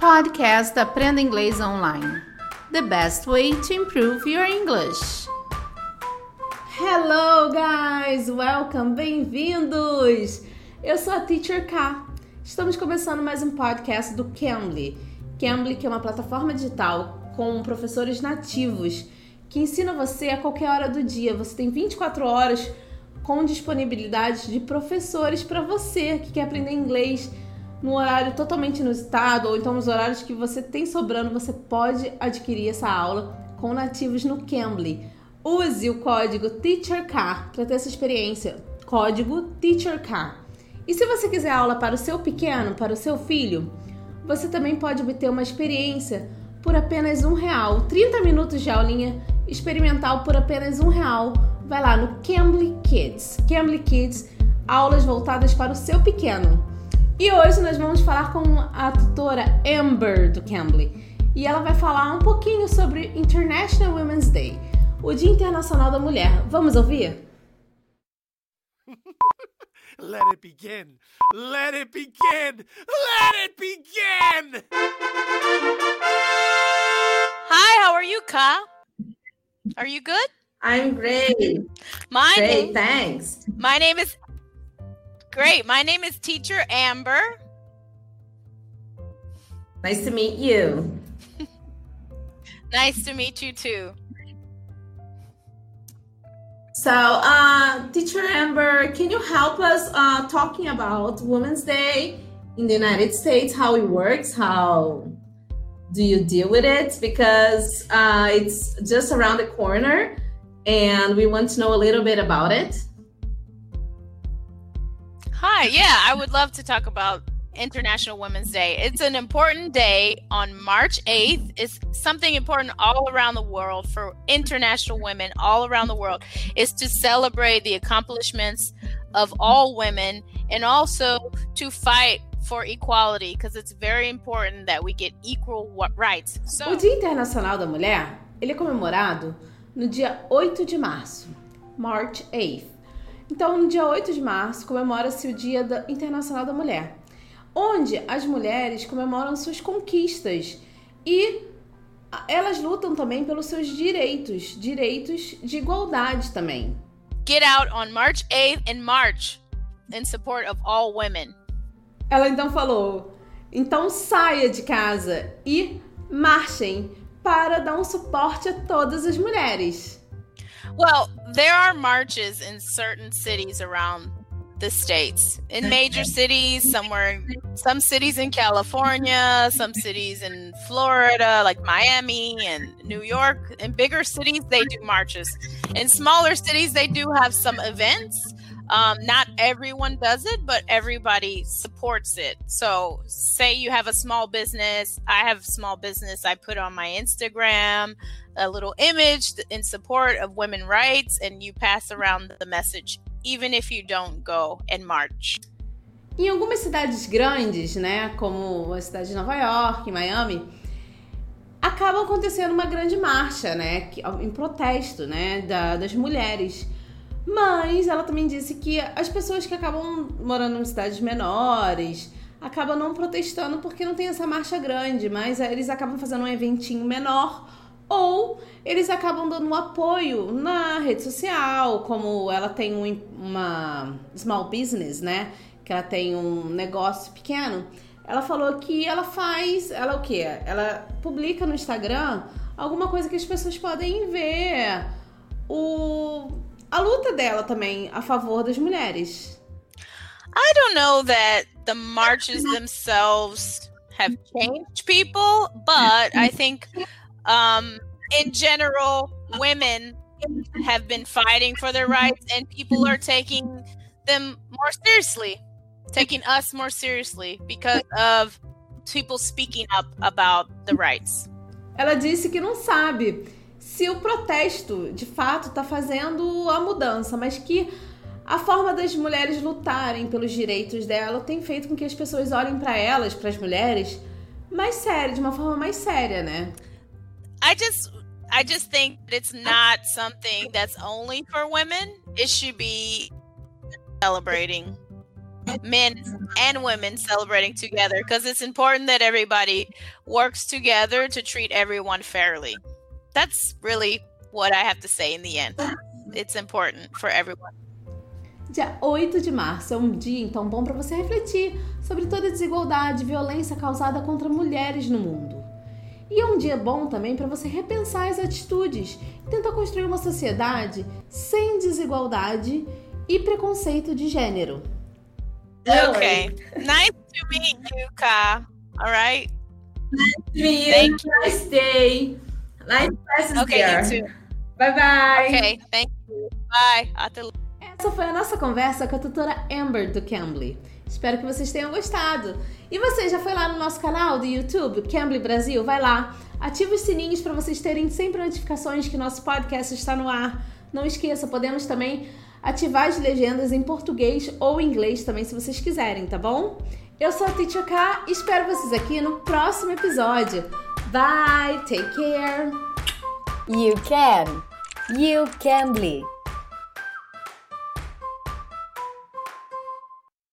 Podcast Aprenda Inglês Online. The best way to improve your English. Hello, guys! Welcome! Bem-vindos! Eu sou a Teacher K. Estamos começando mais um podcast do Cambly. Cambly, que é uma plataforma digital com professores nativos que ensina você a qualquer hora do dia. Você tem 24 horas com disponibilidade de professores para você que quer aprender inglês num horário totalmente inusitado ou então nos horários que você tem sobrando, você pode adquirir essa aula com nativos no Cambly. Use o código TEACHERK para ter essa experiência. Código TEACHERK. E se você quiser aula para o seu pequeno, para o seu filho, você também pode obter uma experiência por apenas um real. 30 minutos de aulinha experimental por apenas um real. Vai lá no Cambly Kids. Cambly Kids, aulas voltadas para o seu pequeno. E hoje nós vamos falar com a tutora Amber do Cambly. E ela vai falar um pouquinho sobre International Women's Day, o Dia Internacional da Mulher. Vamos ouvir? Let it begin. Let it begin. Let it begin. Hi, how are you, Ka? Are you good? I'm great. My Great, name, thanks. my name is great. My name is Teacher Amber. Nice to meet you. Nice to meet you too. So, uh, Teacher Amber, can you help us uh, talking about Women's Day in the United States, how it works, how do you deal with it? Because uh, it's just around the corner and we want to know a little bit about it. Hi, yeah, I would love to talk about International Women's Day. It's an important day on March 8th. It's something important all around the world for international women all around the world is to celebrate the accomplishments of all women and also to fight for equality because it's very important that we get equal rights. O Dia Internacional da Mulher, ele é comemorado no dia 8 de março, March 8th. Então, no dia 8 de março, comemora-se o Dia da- Internacional da Mulher, onde as mulheres comemoram suas conquistas e elas lutam também pelos seus direitos, direitos de igualdade também. get out on March 8th and march in support of all women. Ela então falou: então saia de casa e marchem para dar um suporte a todas as mulheres. Well, there are marches in certain cities around the states. In major cities, somewhere some cities in California, some cities in Florida, like Miami and New York. In bigger cities, they do marches. In smaller cities, they do have some events. Um, not everyone does it, but everybody supports it. So, say you have a small business. I have a small business. I put on my Instagram a little image in support of women rights, and you pass around the message, even if you don't go and march. Em algumas cidades grandes, né, como a cidade de Nova York, Miami, acaba acontecendo uma grande marcha, né, em protesto, né, da- das mulheres. Mas ela também disse que as pessoas que acabam morando em cidades menores acabam não protestando porque não tem essa marcha grande, mas eh, eles acabam fazendo um eventinho menor ou eles acabam dando apoio na rede social, como ela tem um- uma small business, né? Que ela tem um negócio pequeno. Ela falou que ela faz, ela o quê? Ela publica no Instagram alguma coisa que as pessoas podem ver o a luta dela também a favor das mulheres. I don't know that the marches themselves have changed people, but I think um, in general, women have been fighting for their rights, and people are taking them more seriously, taking us more seriously because of people speaking up about the rights. Ela disse que não sabe se o protesto de fato está fazendo a mudança, mas que a forma das mulheres lutarem pelos direitos dela tem feito com que as pessoas olhem para elas, para as mulheres, mais sério, de uma forma mais séria, né? I just I just think that it's not something that's only for women. It should be celebrating men and women celebrating together because it's important that everybody works together to treat everyone fairly. That's really what I have to say in the end. It's important for everyone. Dia 8 de março é um dia então bom para você refletir sobre toda a desigualdade e violência causada contra mulheres no mundo. E é um dia bom também para você repensar as atitudes e tentar construir uma sociedade sem desigualdade e preconceito de gênero. Okay. nice to meet you, Ka. All right. Nice to meet you. Thank Nice day. Nice classes Okay, there. you too. Bye bye. Okay, thank you. Bye. Até Essa foi a nossa conversa com a tutora Amber do Cambly. Espero que vocês tenham gostado. E você já foi lá no nosso canal do YouTube, Cambly Brasil? Vai lá, ativa os sininhos para vocês terem sempre notificações que nosso podcast está no ar. Não esqueça, podemos também ativar as legendas em português ou inglês também, se vocês quiserem, tá bom? Eu sou a K e espero vocês aqui no próximo episódio. Bye, take care! You can. You can bleed.